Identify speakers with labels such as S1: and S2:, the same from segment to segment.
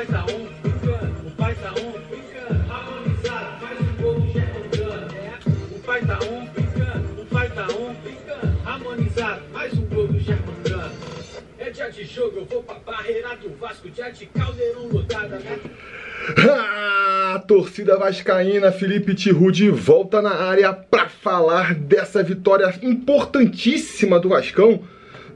S1: pai tá on, brincando. O pai tá on, brincando. Harmonizado, faz um gol do Germancano. É. O pai tá on, brincando. O pai tá on, brincando. Harmonizado, mais um gol do Germancano. É dia de jogo, eu vou pra barreira do Vasco. Dia de caldeirão lotada, né?
S2: Ah, torcida vascaína, Felipe Tiru de volta na área para falar dessa vitória importantíssima do Vascão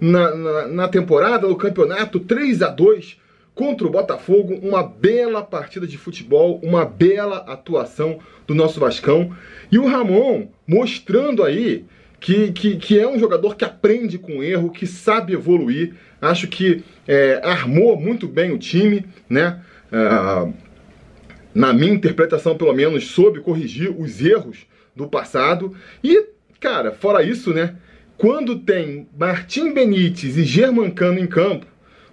S2: na, na, na temporada, no campeonato 3 a 2 contra o Botafogo, uma bela partida de futebol, uma bela atuação do nosso Vascão. E o Ramon mostrando aí que, que, que é um jogador que aprende com erro, que sabe evoluir. Acho que é, armou muito bem o time, né? É, na minha interpretação, pelo menos, soube corrigir os erros do passado. E, cara, fora isso, né? Quando tem Martim Benítez e Germancano em campo,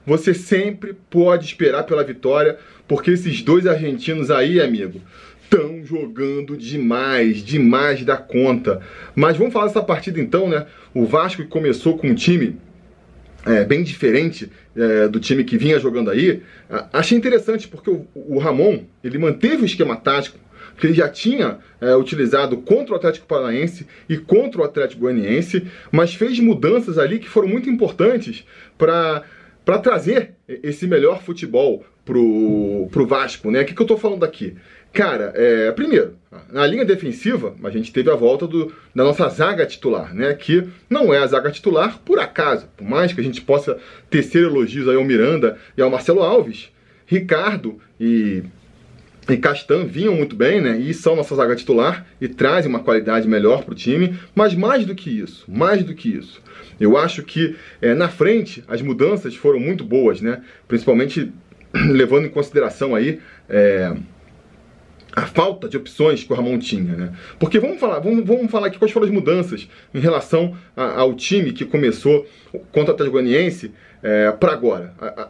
S2: você sempre pode esperar pela vitória, porque esses dois argentinos aí, amigo, estão jogando demais, demais da conta. Mas vamos falar dessa partida então, né? O Vasco que começou com um time é, bem diferente é, do time que vinha jogando aí. Achei interessante porque o, o Ramon ele manteve o esquema tático que ele já tinha é, utilizado contra o Atlético Paranaense e contra o Atlético Goianiense, mas fez mudanças ali que foram muito importantes para para trazer esse melhor futebol pro, pro Vasco, né? O que, que eu tô falando aqui? Cara, é, primeiro, na linha defensiva, a gente teve a volta do, da nossa zaga titular, né? Que não é a zaga titular por acaso. Por mais que a gente possa tecer elogios aí ao Miranda e ao Marcelo Alves, Ricardo e e Castan vinham muito bem, né? E são nossa zaga titular e trazem uma qualidade melhor para o time. Mas mais do que isso, mais do que isso, eu acho que é, na frente as mudanças foram muito boas, né? Principalmente levando em consideração aí é, a falta de opções que o Ramon tinha, né? Porque vamos falar, vamos, vamos falar aqui quais foram as mudanças em relação a, ao time que começou contra o Atlético Goianiense é, para agora. A, a,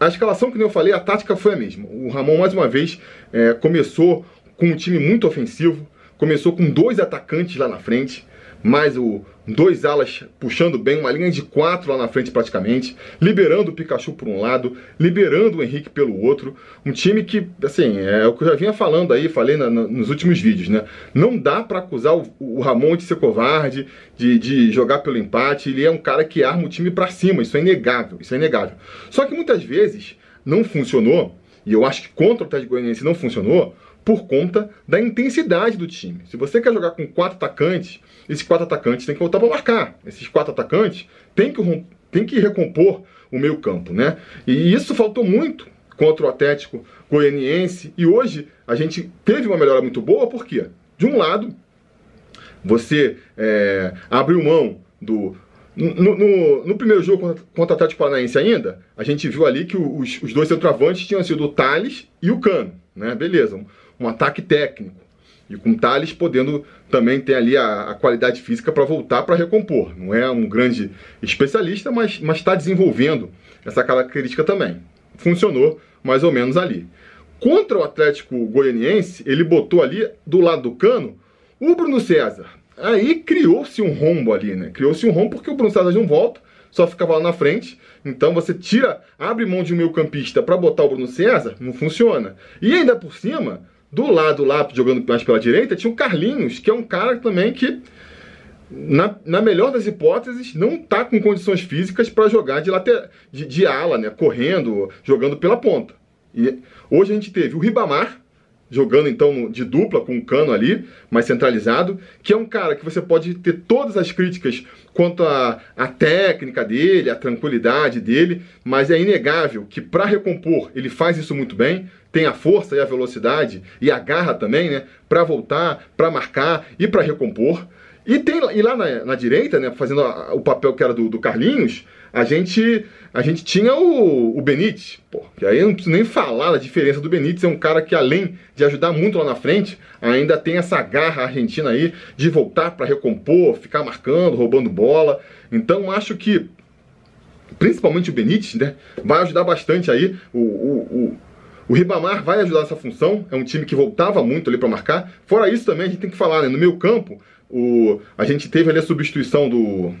S2: a escalação, que eu falei, a tática foi a mesma. O Ramon, mais uma vez, é, começou com um time muito ofensivo, começou com dois atacantes lá na frente, mais o dois alas puxando bem, uma linha de quatro lá na frente praticamente, liberando o Pikachu por um lado, liberando o Henrique pelo outro. Um time que, assim, é o que eu já vinha falando aí, falei na, na, nos últimos vídeos, né? Não dá para acusar o, o, Ramon de ser covarde, de, de jogar pelo empate. Ele é um cara que arma o time para cima, isso é inegável, isso é inegável. Só que muitas vezes não funcionou, e eu acho que contra o Atlético Goianiense não funcionou, por conta da intensidade do time. Se você quer jogar com quatro atacantes, esses quatro atacantes têm que voltar para marcar. Esses quatro atacantes têm que, têm que recompor o meio campo, né? E isso faltou muito contra o Atlético Goianiense. E hoje a gente teve uma melhora muito boa, por quê? De um lado, você é, abriu mão do. No, no, no, primeiro jogo contra, contra o Atlético Paranaense ainda, a gente viu ali que os, os dois centroavantes tinham sido o Thales e o Cano, né? Beleza um ataque técnico. E com Thales podendo também ter ali a, a qualidade física para voltar para recompor. Não é um grande especialista, mas está desenvolvendo essa característica também. Funcionou mais ou menos ali. Contra o Atlético Goianiense, ele botou ali do lado do cano o Bruno César. Aí criou-se um rombo ali, né? Criou-se um rombo porque o Bruno César não volta, só ficava lá na frente. Então você tira, abre mão de um meio campista para botar o Bruno César, não funciona. E ainda por cima, do lado lá, jogando mais pela direita, tinha o Carlinhos, que é um cara também que, na, na melhor das hipóteses, não está com condições físicas para jogar de, later, de, de ala, né? correndo, jogando pela ponta. E hoje a gente teve o Ribamar, jogando então de dupla com o Cano ali, mais centralizado, que é um cara que você pode ter todas as críticas quanto à, técnica dele, à tranquilidade dele, mas é inegável que para recompor ele faz isso muito bem, tem a força e a velocidade e a garra também, né, para voltar, para marcar e para recompor. E, tem, e lá na, na direita, né, fazendo a, o papel que era do, do Carlinhos, a gente a gente tinha o, o Benítez, pô, que aí eu não preciso nem falar da diferença do Benítez, é um cara que além de ajudar muito lá na frente, ainda tem essa garra argentina aí de voltar para recompor, ficar marcando, roubando bola. Então acho que principalmente o Benítez, né, vai ajudar bastante aí o, o, o o Ribamar vai ajudar nessa função, é um time que voltava muito ali para marcar. Fora isso também a gente tem que falar, né, no meio campo, o, a gente teve ali a substituição do,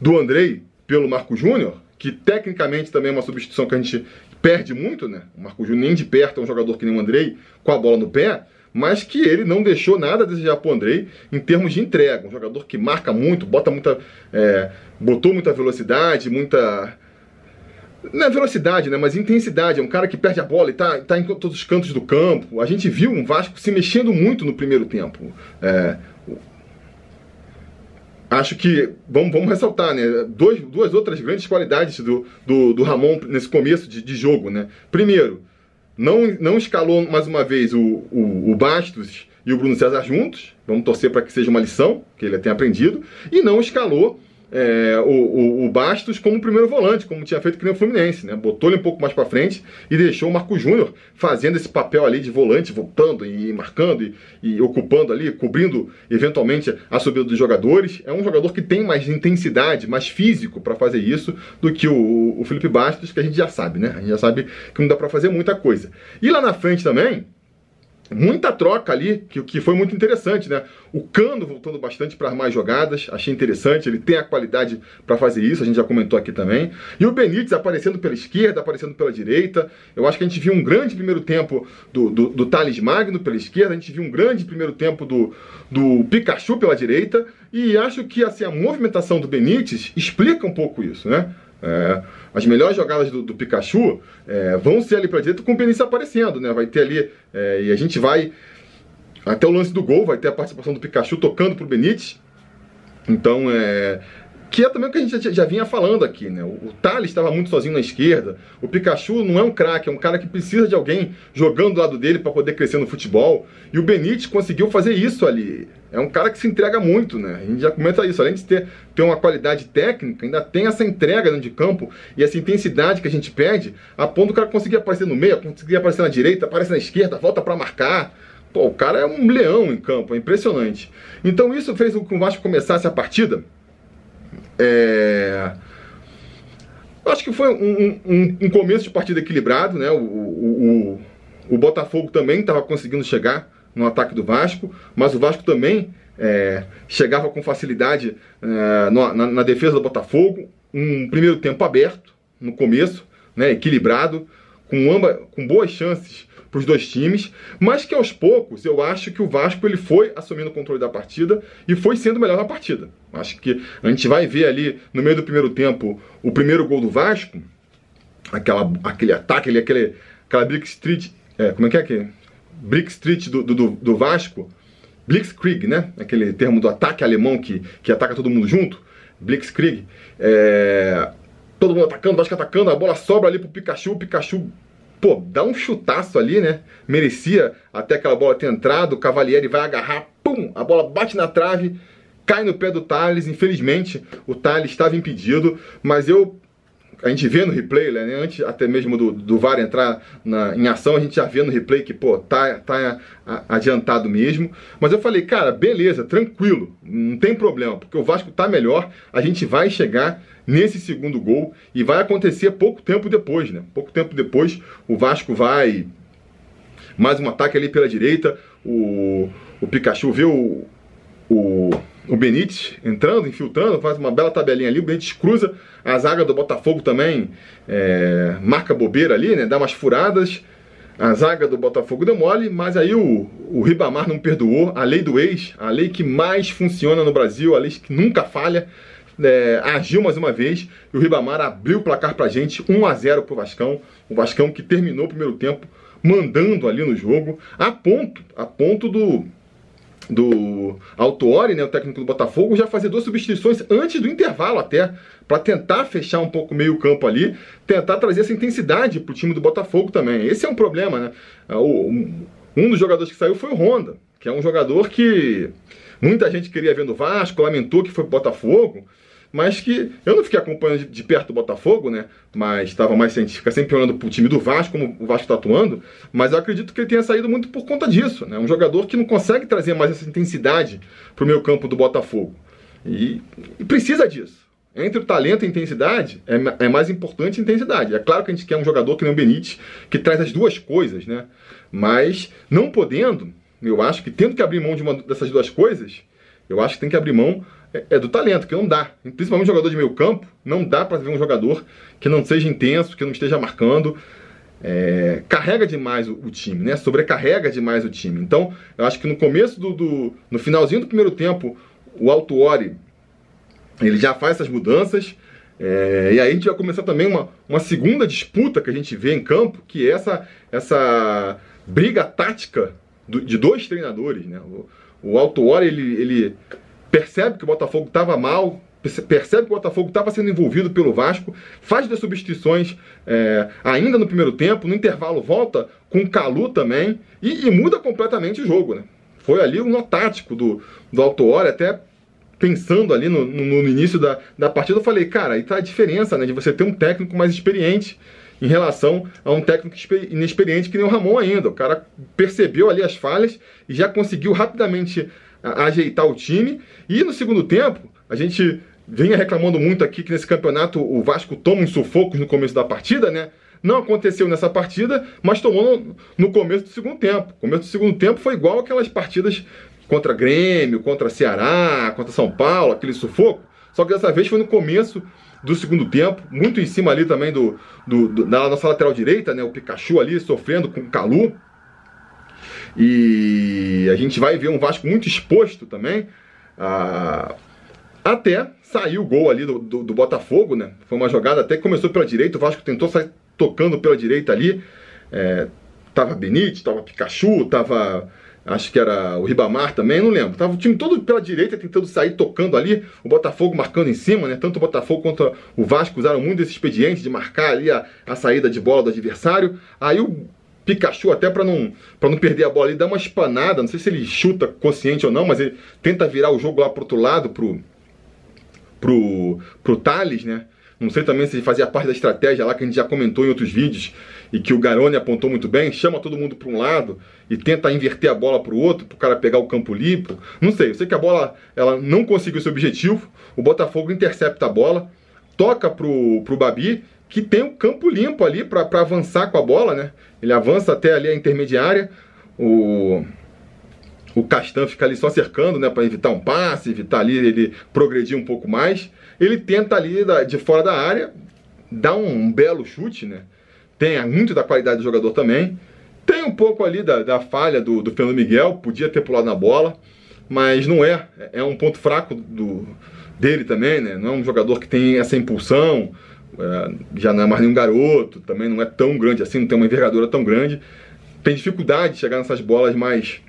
S2: do Andrei pelo Marco Júnior, que tecnicamente também é uma substituição que a gente perde muito, né? O Marco Júnior nem de perto é um jogador que nem o Andrei, com a bola no pé, mas que ele não deixou nada a desejar para o Andrei em termos de entrega. Um jogador que marca muito, bota muita. É, botou muita velocidade, muita. Não é velocidade, né? Mas intensidade. É um cara que perde a bola e tá, tá em todos os cantos do campo. A gente viu um Vasco se mexendo muito no primeiro tempo. É, acho que, vamos, vamos ressaltar, né? Dois, duas outras grandes qualidades do, do, do Ramon nesse começo de, de, jogo, né? Primeiro, não, não escalou mais uma vez o, o, o Bastos e o Bruno César juntos. Vamos torcer para que seja uma lição, que ele tenha aprendido. E não escalou é, o, o, o, Bastos como primeiro volante, como tinha feito que nem o Fluminense, né? Botou ele um pouco mais para frente e deixou o Marco Júnior fazendo esse papel ali de volante, voltando e marcando e, e, ocupando ali, cobrindo eventualmente a subida dos jogadores. É um jogador que tem mais intensidade, mais físico para fazer isso do que o, o Felipe Bastos, que a gente já sabe, né? A gente já sabe que não dá para fazer muita coisa. E lá na frente também, muita troca ali, que, que foi muito interessante, né? O Cano voltando bastante para mais jogadas, achei interessante, ele tem a qualidade para fazer isso, a gente já comentou aqui também. E o Benítez aparecendo pela esquerda, aparecendo pela direita. Eu acho que a gente viu um grande primeiro tempo do, do, do Thales Magno pela esquerda, a gente viu um grande primeiro tempo do, do Pikachu pela direita. E acho que assim, a movimentação do Benítez explica um pouco isso, né? É, as melhores jogadas do, do Pikachu é, vão ser ali para direita com o Benício aparecendo, né? Vai ter ali, é, e a gente vai até o lance do gol, vai ter a participação do Pikachu tocando pro Benítez. Então, é, que é também o que a gente já, já vinha falando aqui, né? O, o Thales estava muito sozinho na esquerda. O Pikachu não é um craque, é um cara que precisa de alguém jogando do lado dele para poder crescer no futebol. E o Benítez conseguiu fazer isso ali. É um cara que se entrega muito, né? A gente já comenta isso. Além de ter, ter uma qualidade técnica, ainda tem essa entrega dentro de campo e essa intensidade que a gente pede, a ponto do cara conseguir aparecer no meio, conseguir aparecer na direita, aparece na esquerda, volta para marcar. Pô, o cara é um leão em campo, é impressionante. Então isso fez com que o Vasco começasse a partida é... Acho que foi um, um, um, começo de partida equilibrado, né? O, o, o, o Botafogo também estava conseguindo chegar no ataque do Vasco, mas o Vasco também é, chegava com facilidade é, na, na, defesa do Botafogo. Um primeiro tempo aberto no começo, né? Equilibrado, com, amba, com boas chances para os dois times, mas que aos poucos eu acho que o Vasco ele foi assumindo o controle da partida e foi sendo melhor na partida. Acho que a gente vai ver ali no meio do primeiro tempo o primeiro gol do Vasco, aquela, aquele ataque aquele, aquela Brick Street, é, como é que é que Brick Street do, do, do Vasco, Blitzkrieg, né? Aquele termo do ataque alemão que, que ataca todo mundo junto, Blitzkrieg. É, todo mundo atacando, Vasco atacando, a bola sobra ali pro Pikachu, o Pikachu pô, dá um chutaço ali, né? Merecia até aquela bola ter entrado, o Cavalieri vai agarrar, pum, a bola bate na trave, cai no pé do Thales, infelizmente o Thales estava impedido, mas eu a gente vê no replay, né, antes até mesmo do, do VAR entrar na, em ação, a gente já vê no replay que, pô, tá, tá adiantado mesmo. Mas eu falei, cara, beleza, tranquilo, não tem problema, porque o Vasco tá melhor, a gente vai chegar nesse segundo gol e vai acontecer pouco tempo depois, né? Pouco tempo depois, o Vasco vai mais um ataque ali pela direita, o, o Pikachu vê o, o o Benítez entrando, infiltrando, faz uma bela tabelinha ali, o Benítez cruza, a zaga do Botafogo também é, marca bobeira ali, né, dá umas furadas, a zaga do Botafogo deu mole, mas aí o, o Ribamar não perdoou, a lei do ex, a lei que mais funciona no Brasil, a lei que nunca falha, é, agiu mais uma vez e o Ribamar abriu o placar pra gente, 1 a 0 pro Vascão, o Vascão que terminou o primeiro tempo mandando ali no jogo, a ponto, a ponto do do Altuori, né, o técnico do Botafogo, já fazer duas substituições antes do intervalo até, para tentar fechar um pouco meio campo ali, tentar trazer essa intensidade para o time do Botafogo também. Esse é um problema, né? Ah, um dos jogadores que saiu foi o Honda, que é um jogador que muita gente queria ver no Vasco, lamentou que foi pro Botafogo, mas que eu não fiquei acompanhando de, perto do Botafogo, né? Mas estava mais científica, sempre olhando para o time do Vasco, como o Vasco está atuando. Mas eu acredito que ele tenha saído muito por conta disso, né? Um jogador que não consegue trazer mais essa intensidade para o meio campo do Botafogo. E, e, precisa disso. Entre o talento e a intensidade, é, é, mais importante a intensidade. É claro que a gente quer um jogador que nem o Benítez, que traz as duas coisas, né? Mas não podendo, eu acho que tendo que abrir mão de uma dessas duas coisas, eu acho que tem que abrir mão é, é do talento, que não dá. Principalmente jogador de meio campo, não dá para ver um jogador que não seja intenso, que não esteja marcando. é, carrega demais o, o, time, né? Sobrecarrega demais o time. Então, eu acho que no começo do, do no finalzinho do primeiro tempo, o Altuori ele já faz essas mudanças. É, e aí a gente vai começar também uma, uma segunda disputa que a gente vê em campo, que é essa, essa briga tática do, de dois treinadores. Né? O, o Altuori, ele, ele percebe que o Botafogo estava mal, percebe que o Botafogo estava sendo envolvido pelo Vasco, faz das substituições é, ainda no primeiro tempo, no intervalo volta com o Calu também e, e, muda completamente o jogo. Né? Foi ali um nó tático do, do Autuori, até pensando ali no, no, no, início da, da partida, eu falei, cara, aí tá a diferença né, de você ter um técnico mais experiente em relação a um técnico inexperiente que nem o Ramon ainda. O cara percebeu ali as falhas e já conseguiu rapidamente ajeitar o time. E no segundo tempo, a gente vinha reclamando muito aqui que nesse campeonato o Vasco toma uns sufocos no começo da partida, né? Não aconteceu nessa partida, mas tomou no, no começo do segundo tempo. O começo do segundo tempo foi igual aquelas partidas contra Grêmio, contra Ceará, contra São Paulo, aquele sufoco. Só que dessa vez foi no começo do segundo tempo, muito em cima ali também do, do, do da nossa lateral direita, né? O Pikachu ali sofrendo com o Calu. E a gente vai ver um Vasco muito exposto também. Ah, até saiu o gol ali do, do, do, Botafogo, né? Foi uma jogada até que começou pela direita, o Vasco tentou sair tocando pela direita ali. É, tava Benítez, tava Pikachu, tava. Acho que era o Ribamar também, não lembro. Tava o time todo pela direita tentando sair tocando ali, o Botafogo marcando em cima, né? Tanto o Botafogo quanto o Vasco usaram muito esse expediente de marcar ali a, a saída de bola do adversário. Aí o Pikachu, até para não, pra não perder a bola, ele dá uma espanada, não sei se ele chuta consciente ou não, mas ele tenta virar o jogo lá pro outro lado, pro, pro, pro Thales, né? Não sei também se fazia parte da estratégia lá que a gente já comentou em outros vídeos e que o Garoni apontou muito bem, chama todo mundo para um lado e tenta inverter a bola para o outro, para o cara pegar o campo limpo. Não sei, eu sei que a bola ela não conseguiu esse objetivo. O Botafogo intercepta a bola, toca pro, pro Babi, que tem um campo limpo ali para avançar com a bola, né? Ele avança até ali a intermediária. O o Castan fica ali só cercando, né, para evitar um passe, evitar ali ele progredir um pouco mais. Ele tenta ali de fora da área, dá um belo chute, né? Tem muito da qualidade do jogador também. Tem um pouco ali da, da falha do, do Fernando Miguel, podia ter pulado na bola, mas não é. É um ponto fraco do, dele também, né? Não é um jogador que tem essa impulsão, é, já não é mais nenhum garoto, também não é tão grande assim, não tem uma envergadura tão grande. Tem dificuldade de chegar nessas bolas mais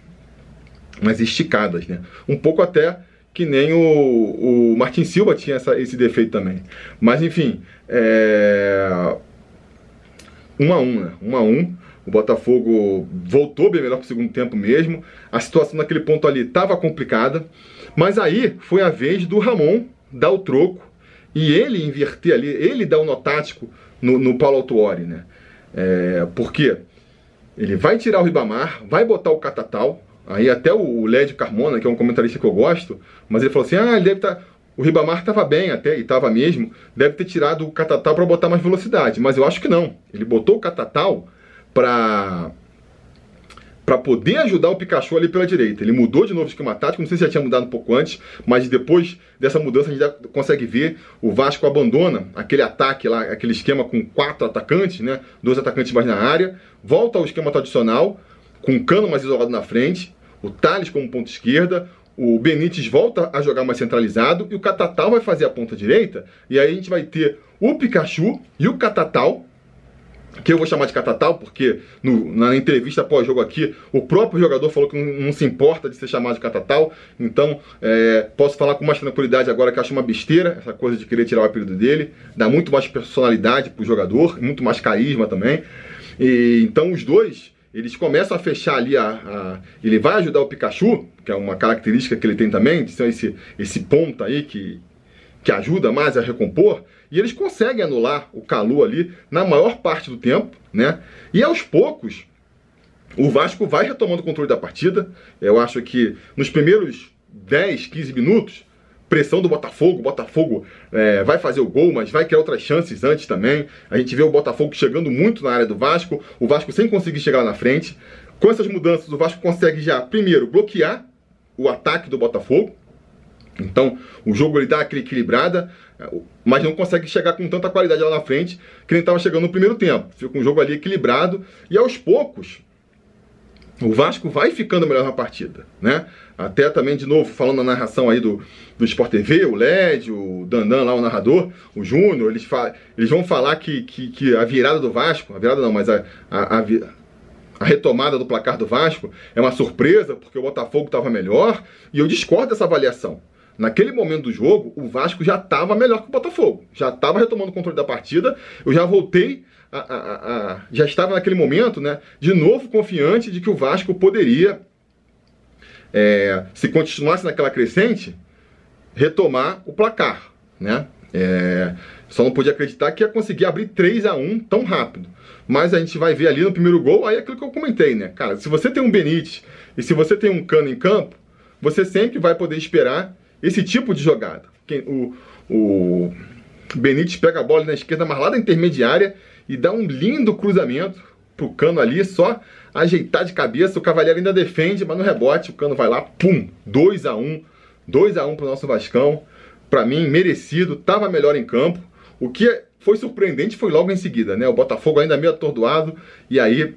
S2: mais esticadas, né? Um pouco até que nem o, o Martin Silva tinha essa, esse defeito também. Mas enfim, é... um a um, né? Um a um. O Botafogo voltou bem melhor para o segundo tempo mesmo. A situação naquele ponto ali estava complicada. Mas aí foi a vez do Ramon dar o troco e ele inverter ali, ele dar o nó tático no, no Paulo Autuori, né? É, por quê? Ele vai tirar o Ribamar, vai botar o Catatal, Aí até o Lédio Carmona, que é um comentarista que eu gosto, mas ele falou assim: ah, ele deve estar. Tá... O Ribamar estava bem até, e estava mesmo, deve ter tirado o Catatal para botar mais velocidade. Mas eu acho que não. Ele botou o Catatal para para poder ajudar o Pikachu ali pela direita. Ele mudou de novo o esquema tático, não sei se já tinha mudado um pouco antes, mas depois dessa mudança a gente já consegue ver o Vasco abandona aquele ataque lá, aquele esquema com quatro atacantes, né? Dois atacantes mais na área, volta ao esquema tradicional, com o cano mais isolado na frente, o Thales como ponta esquerda, o Benítez volta a jogar mais centralizado e o Catatal vai fazer a ponta direita. E aí a gente vai ter o Pikachu e o Catatal, que eu vou chamar de Catatal, porque no, na entrevista pós-jogo aqui, o próprio jogador falou que não, não, se importa de ser chamado de Catatal. Então, é, posso falar com mais tranquilidade agora que acho uma besteira essa coisa de querer tirar o apelido dele. Dá muito mais personalidade pro jogador, muito mais carisma também. E, então, os dois eles começam a fechar ali a, a, Ele vai ajudar o Pikachu, que é uma característica que ele tem também, de ser esse, esse ponta aí que, que ajuda mais a recompor. E eles conseguem anular o Calu ali na maior parte do tempo, né? E aos poucos, o Vasco vai retomando o controle da partida. Eu acho que nos primeiros 10, 15 minutos, pressão do Botafogo. O Botafogo é, vai fazer o gol, mas vai criar outras chances antes também. A gente vê o Botafogo chegando muito na área do Vasco, o Vasco sem conseguir chegar lá na frente. Com essas mudanças, o Vasco consegue já, primeiro, bloquear o ataque do Botafogo. Então, o jogo ele dá aquela equilibrada. mas não consegue chegar com tanta qualidade lá na frente que nem estava chegando no primeiro tempo. Fica um jogo ali equilibrado e aos poucos o Vasco vai ficando melhor na partida, né? Até também, de novo, falando na narração aí do, do Sport TV, o LED, o Dandan lá, o narrador, o Júnior, eles, eles vão falar que, que, que, a virada do Vasco, a virada não, mas a, a, a, a retomada do placar do Vasco é uma surpresa, porque o Botafogo estava melhor, e eu discordo dessa avaliação. Naquele momento do jogo, o Vasco já estava melhor que o Botafogo. Já estava retomando o controle da partida. Eu já voltei, a, a, a, já estava naquele momento, né? De novo confiante de que o Vasco poderia, é, se continuasse naquela crescente, retomar o placar, né? É, só não podia acreditar que ia conseguir abrir 3 a 1 tão rápido. Mas a gente vai ver ali no primeiro gol, aí é aquilo que eu comentei, né? Cara, se você tem um Benítez e se você tem um Cano em campo, você sempre vai poder esperar esse tipo de jogada. O, o Benítez pega a bola na esquerda, mas lá da intermediária e dá um lindo cruzamento pro Cano ali, só ajeitar de cabeça, o Cavaleiro ainda defende, mas no rebote o Cano vai lá, pum, 2 a 1 2 a 1 pro nosso Vascão. Para mim, merecido, tava melhor em campo. O que foi surpreendente foi logo em seguida, né? O Botafogo ainda meio atordoado e aí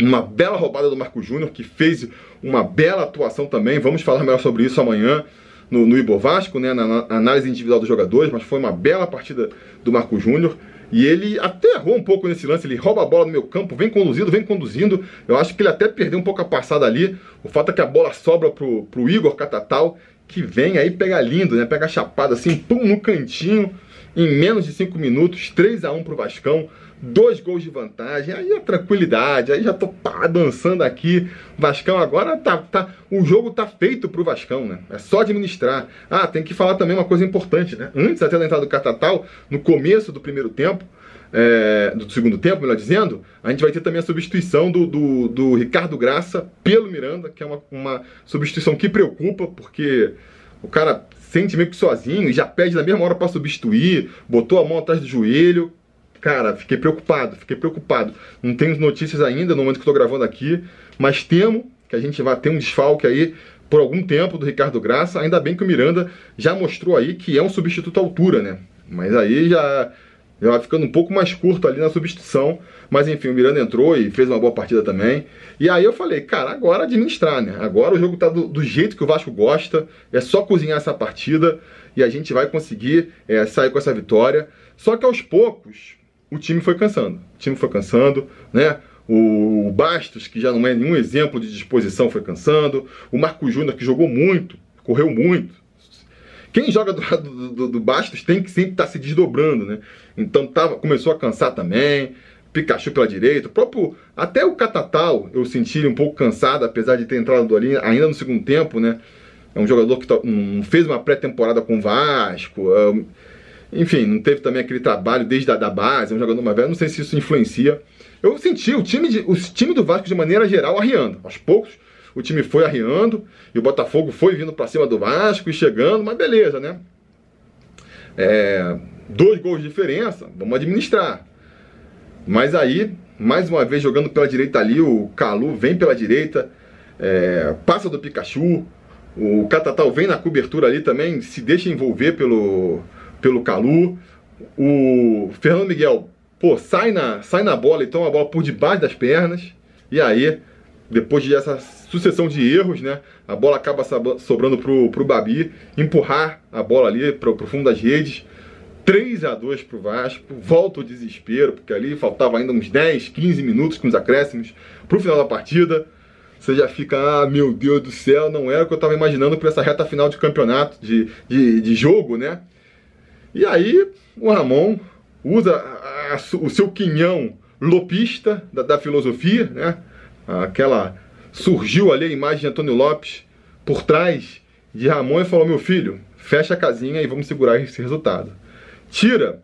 S2: uma bela roubada do Marco Júnior que fez uma bela atuação também. Vamos falar melhor sobre isso amanhã no, no Ibo Vasco, né, na, na, análise individual dos jogadores, mas foi uma bela partida do Marco Júnior. E ele até errou um pouco nesse lance, ele rouba a bola no meu campo, vem conduzindo, vem conduzindo. Eu acho que ele até perdeu um pouco a passada ali. O fato é que a bola sobra pro, pro Igor Catatal, que vem aí pega lindo, né? Pega chapada assim, pum, no cantinho, em menos de 5 minutos, 3 a 1 pro Vascão dois gols de vantagem, aí a tranquilidade, aí já tô pá, dançando aqui. Vascão agora tá, tá. O jogo tá feito pro Vascão, né? É só administrar. Ah, tem que falar também uma coisa importante, né? Antes até da entrada do Catatal, no começo do primeiro tempo, é, do segundo tempo, melhor dizendo, a gente vai ter também a substituição do, do, do Ricardo Graça pelo Miranda, que é uma, uma substituição que preocupa, porque o cara sente meio que sozinho e já pede na mesma hora para substituir, botou a mão atrás do joelho, Cara, fiquei preocupado, fiquei preocupado. Não tenho notícias ainda no momento que estou gravando aqui, mas temo que a gente vai ter um desfalque aí por algum tempo do Ricardo Graça. Ainda bem que o Miranda já mostrou aí que é um substituto à altura, né? Mas aí já, já vai ficando um pouco mais curto ali na substituição. Mas enfim, o Miranda entrou e fez uma boa partida também. E aí eu falei, cara, agora administrar, né? Agora o jogo tá do, do jeito que o Vasco gosta. É só cozinhar essa partida e a gente vai conseguir é, sair com essa vitória. Só que aos poucos, o time foi cansando. O time foi cansando, né? O Bastos, que já não é nenhum exemplo de disposição, foi cansando. O Marco Júnior, que jogou muito, correu muito. Quem joga do lado do, do, do Bastos tem que sempre estar tá se desdobrando, né? Então tava, começou a cansar também. Pikachu pela direita, o próprio até o Catatal eu senti ele um pouco cansado, apesar de ter entrado ali ainda no segundo tempo, né? É um jogador que tá, um, fez uma pré-temporada com o Vasco. É, enfim, não teve também aquele trabalho desde a da base, um jogador mais velho, não sei se isso influencia. Eu senti o time, de, o time do Vasco de maneira geral arriando. Aos poucos o time foi arriando e o Botafogo foi vindo para cima do Vasco e chegando, mas beleza, né? É, dois gols de diferença, vamos administrar. Mas aí, mais uma vez jogando pela direita ali, o Calu vem pela direita, é, passa do Pikachu, o Catatal vem na cobertura ali também, se deixa envolver pelo, pelo Calu. O Fernando Miguel, pô, sai na, sai na bola e toma a bola por debaixo das pernas. E aí, depois de essa sucessão de erros, né? A bola acaba sobrando pro, pro Babi, empurrar a bola ali pro, pro fundo das redes. 3 a 2 pro Vasco, volta o desespero, porque ali faltava ainda uns 10, 15 minutos com os acréscimos pro final da partida. Você já fica, ah, meu Deus do céu, não era o que eu estava imaginando para essa reta final de campeonato, de, de, de jogo, né? E aí o Ramon usa a, a, o seu quinhão lopista da, da, filosofia, né? Aquela surgiu ali a imagem de Antônio Lopes por trás de Ramon e falou: meu filho, fecha a casinha e vamos segurar esse resultado. Tira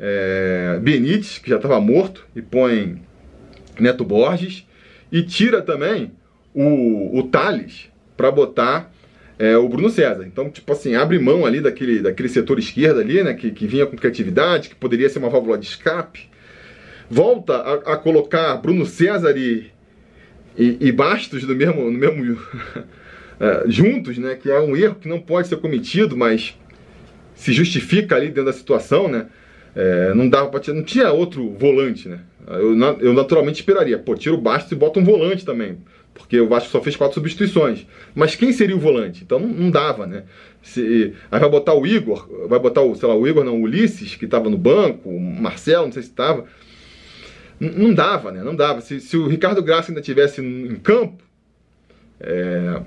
S2: é, Benítez, que já estava morto, e põe Neto Borges, e tira também o, o Thales para botar é, o Bruno César. Então, tipo assim, abre mão ali daquele, daquele setor esquerdo ali, né, que, que vinha com criatividade, que poderia ser uma válvula de escape. Volta a, a colocar Bruno César e, e, e, Bastos no mesmo, no mesmo é, juntos, né, que é um erro que não pode ser cometido, mas se justifica ali dentro da situação, né? É, não dava pra, não tinha outro volante, né? Eu, eu naturalmente esperaria, pô, tira o Bastos e bota um volante também, porque o Vasco só fez quatro substituições. Mas quem seria o volante? Então não, não dava, né? Se, aí vai botar o Igor, vai botar o, sei lá, o Igor não, o Ulisses, que estava no banco, o Marcelo, não sei se estava. Não dava, né? Não dava. Se, se o Ricardo Graça ainda tivesse em campo, é,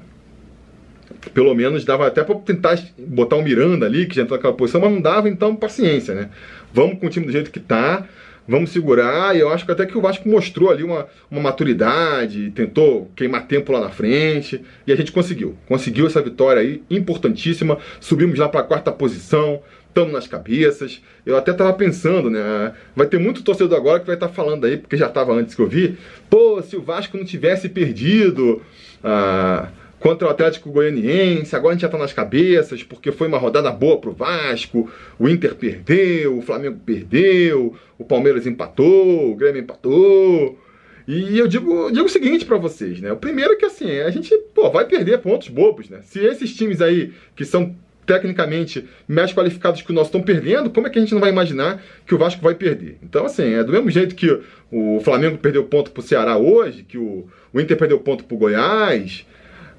S2: pelo menos dava até para tentar botar o Miranda ali, que já entrou naquela posição, mas não dava, então paciência, né? Vamos com o time do jeito que tá, vamos segurar, e eu acho que até que o Vasco mostrou ali uma, uma maturidade, tentou queimar tempo lá na frente, e a gente conseguiu. Conseguiu essa vitória aí, importantíssima, subimos lá para a quarta posição, estamos nas cabeças. Eu até tava pensando, né? Vai ter muito torcedor agora que vai estar tá falando aí, porque já estava antes que eu vi, pô, se o Vasco não tivesse perdido. Ah, contra o Atlético Goianiense, agora a gente já tá nas cabeças, porque foi uma rodada boa pro Vasco, o Inter perdeu, o Flamengo perdeu, o Palmeiras empatou, o Grêmio empatou. E eu digo, digo o seguinte para vocês, né? O primeiro é que assim, a gente, pô, vai perder pontos bobos, né? Se esses times aí que são tecnicamente mais qualificados que o nosso estão perdendo, como é que a gente não vai imaginar que o Vasco vai perder? Então, assim, é do mesmo jeito que o Flamengo perdeu ponto pro Ceará hoje, que o, o Inter perdeu ponto pro Goiás,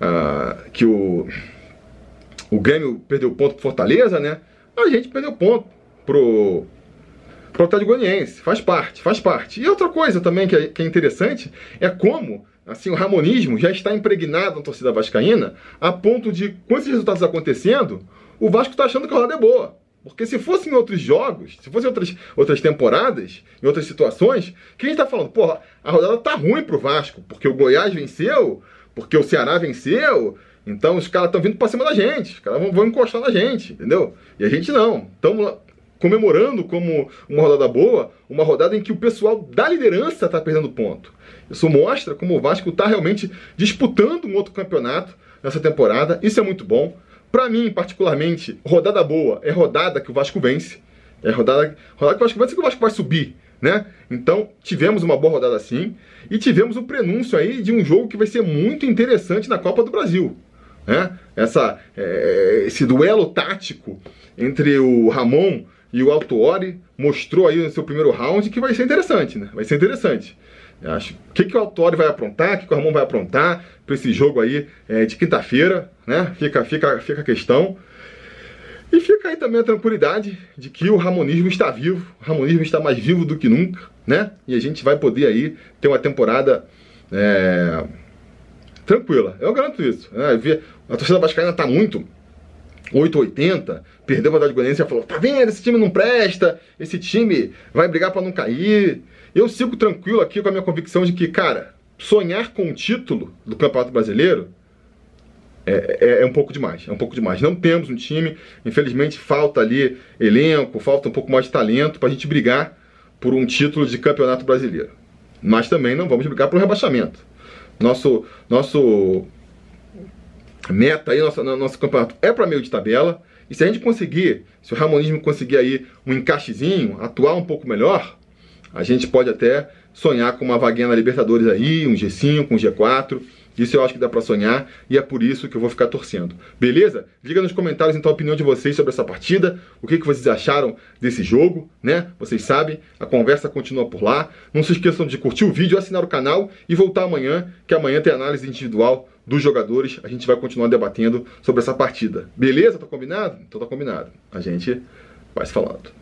S2: uh, que o, o Grêmio perdeu ponto pro Fortaleza, né? A gente perdeu ponto pro, pro Atlético Goianiense. Faz parte, faz parte. E outra coisa também que é, que é interessante é como assim, o ramonismo já está impregnado na torcida vascaína a ponto de, com esses resultados acontecendo, o Vasco está achando que a rodada é boa. Porque se fosse em outros jogos, se fosse em outras, outras temporadas, em outras situações, que a gente está falando, porra, a rodada tá ruim pro Vasco, porque o Goiás venceu, porque o Ceará venceu, então os caras estão vindo para cima da gente, os caras vão, vão, encostar na gente, entendeu? E a gente não. Estamos comemorando como uma rodada boa, uma rodada em que o pessoal da liderança está perdendo ponto. Isso mostra como o Vasco está realmente disputando um outro campeonato nessa temporada. Isso é muito bom. Para mim, particularmente, rodada boa é rodada que o Vasco vence. É rodada, rodada que o Vasco vence que o Vasco vai subir né? Então, tivemos uma boa rodada assim e tivemos o prenúncio aí de um jogo que vai ser muito interessante na Copa do Brasil, né? Essa, é, esse duelo tático entre o Ramon e o Altuori mostrou aí no seu primeiro round que vai ser interessante, né? Vai ser interessante. Eu acho. O que, que o Altuori vai aprontar, o que, que o Ramon vai aprontar para esse jogo aí é, de quinta-feira, né? Fica, fica, fica a questão. E fica aí também a tranquilidade de que o Ramonismo está vivo, o Ramonismo está mais vivo do que nunca, né? E a gente vai poder aí ter uma temporada é, tranquila. Eu garanto isso. Né? A torcida vascaína está muito 880, perdeu a de Goianiense e falou: tá vendo, esse time não presta, esse time vai brigar para não cair. Eu sigo tranquilo aqui com a minha convicção de que, cara, sonhar com o título do Campeonato Brasileiro é, é, é, um pouco demais, é um pouco demais. Não temos um time, infelizmente falta ali elenco, falta um pouco mais de talento para a gente brigar por um título de campeonato brasileiro. Mas também não vamos brigar por rebaixamento. Nosso, nosso meta aí, nosso, nosso campeonato é para meio de tabela. E se a gente conseguir, se o Ramonismo conseguir aí um encaixezinho, atuar um pouco melhor, a gente pode até sonhar com uma vaguinha na Libertadores aí, um G5, um G4. Isso eu acho que dá para sonhar e é por isso que eu vou ficar torcendo. Beleza? Diga nos comentários então a opinião de vocês sobre essa partida, o que, que vocês acharam desse jogo, né? Vocês sabem, a conversa continua por lá. Não se esqueçam de curtir o vídeo, assinar o canal e voltar amanhã, que amanhã tem análise individual dos jogadores. A gente vai continuar debatendo sobre essa partida. Beleza? Tá combinado? Então tá combinado. A gente vai se falando.